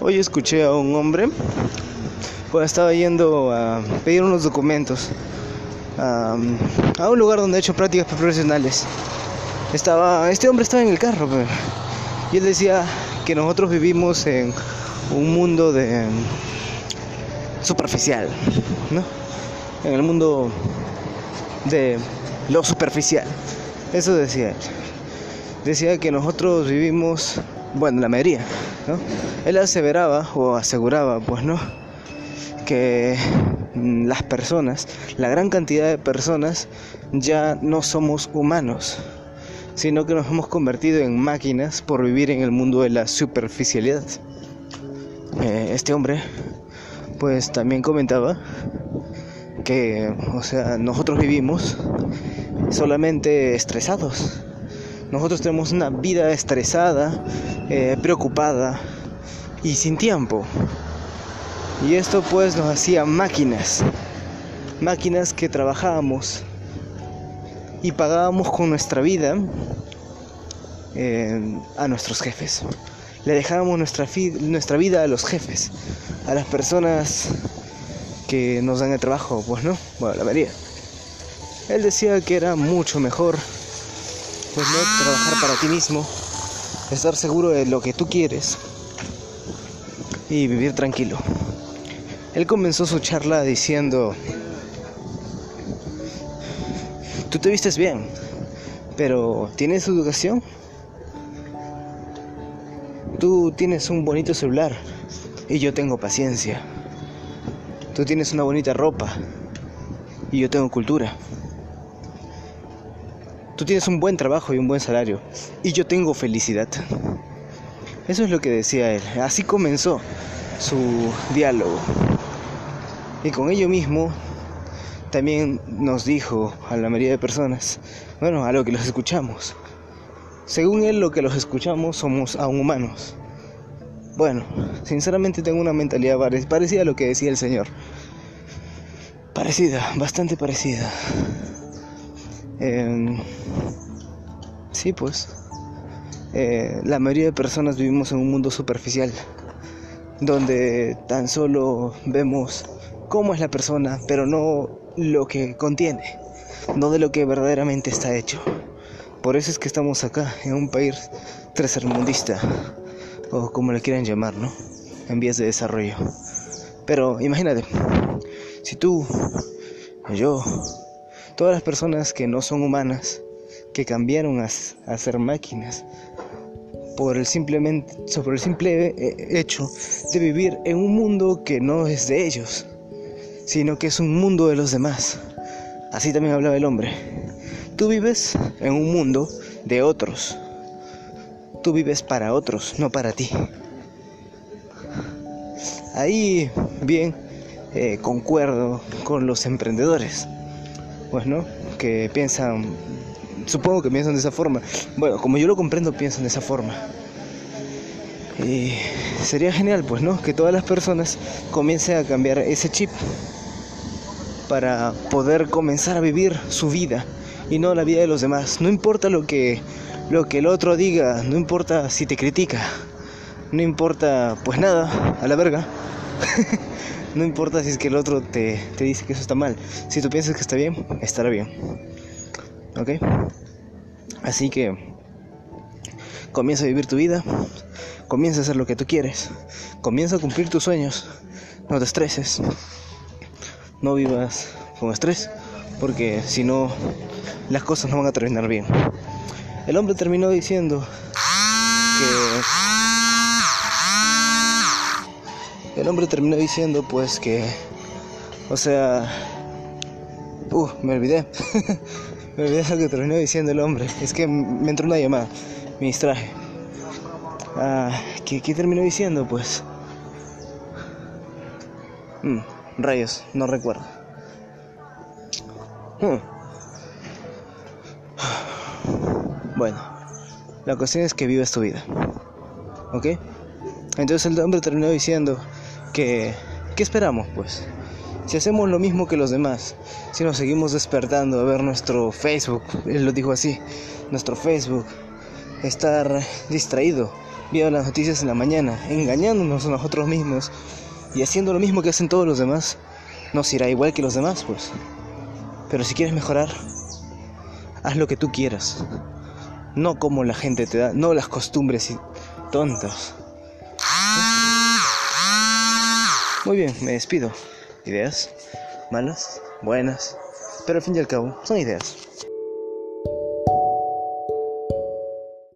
Hoy escuché a un hombre, pues estaba yendo a pedir unos documentos a, un lugar donde ha hecho prácticas profesionales. Estaba, este hombre estaba en el carro y él decía que nosotros vivimos en un mundo de superficial, ¿no? En el mundo de lo superficial. Eso decía él. Decía que nosotros vivimos, bueno, la mayoría, ¿no? Él aseveraba o aseguraba, pues, ¿no? Que las personas, la gran cantidad de personas, ya no somos humanos, sino que nos hemos convertido en máquinas por vivir en el mundo de la superficialidad. Eh, este hombre, pues también comentaba que, o sea, nosotros vivimos solamente estresados. Nosotros tenemos una vida estresada, eh, preocupada y sin tiempo. Y esto pues nos hacía máquinas, máquinas que trabajábamos y pagábamos con nuestra vida eh, a nuestros jefes. Le dejábamos nuestra, vida a los jefes, a las personas que nos dan el trabajo, pues no, bueno, la mayoría. Él decía que era mucho mejor, trabajar para ti mismo, estar seguro de lo que tú quieres y vivir tranquilo. Él comenzó su charla diciendo, tú te vistes bien, pero ¿tienes educación? Tú tienes un bonito celular y yo tengo paciencia. Tú tienes una bonita ropa y yo tengo cultura. Tú tienes un buen trabajo y un buen salario y yo tengo felicidad. Eso es lo que decía él. Así comenzó su diálogo. Y con ello mismo también nos dijo a la mayoría de personas, bueno, a lo que los escuchamos. Según él, lo que los escuchamos somos aún humanos. Bueno, sinceramente tengo una mentalidad parecida a lo que decía el Señor. Parecida, bastante parecida. Em, sí, pues. Eh, la mayoría de personas vivimos en un mundo superficial, donde tan solo vemos cómo es la persona, pero no lo que contiene, no de lo que verdaderamente está hecho. Por eso es que estamos acá, en un país tercermundista o como le quieran llamar, ¿no? En vías de desarrollo. Pero imagínate, si tú, yo, todas las personas que no son humanas, que cambiaron a, ser máquinas, por el, simplemente, sobre el simple eh, hecho de vivir en un mundo que no es de ellos, sino que es un mundo de los demás. Así también hablaba el hombre. Tú vives en un mundo de otros Tú vives para otros, no para ti. Ahí bien eh, concuerdo con los emprendedores, pues no, que piensan, supongo que piensan de esa forma. Bueno, como yo lo comprendo, piensan de esa forma. Y sería genial, pues, ¿no? Que todas las personas comiencen a cambiar ese chip para poder comenzar a vivir su vida y no la vida de los demás. No importa lo que lo que el otro diga, no importa si te critica, no importa pues nada, a la verga. no importa si es que el otro te, te dice que eso está mal. Si tú piensas que está bien, estará bien. ¿Ok? Así que comienza a vivir tu vida, comienza a hacer lo que tú quieres, comienza a cumplir tus sueños, no te estreses, no vivas con estrés, porque si no, las cosas no van a terminar bien. El hombre terminó diciendo que... El hombre terminó diciendo pues que... O sea... Uh, me olvidé. me olvidé lo que terminó diciendo el hombre. Es que me entró una llamada. Me distraje. Ah, ¿qué, terminó diciendo pues? Mm, rayos, no recuerdo. Hmm. Bueno, la cuestión es que vives tu vida. ¿Ok? Entonces el hombre terminó diciendo que, ¿qué esperamos pues? Si hacemos lo mismo que los demás, si nos seguimos despertando a ver nuestro Facebook, él lo dijo así, nuestro Facebook, estar distraído viendo las noticias en la mañana, engañándonos a nosotros mismos y haciendo lo mismo que hacen todos los demás, nos irá igual que los demás, pues. Pero si quieres mejorar, haz lo que tú quieras. No como la gente te da, no las costumbres tontas. Muy bien, me despido. ¿Ideas? ¿Malas? ¿Buenas? Pero al fin y al cabo, son ideas.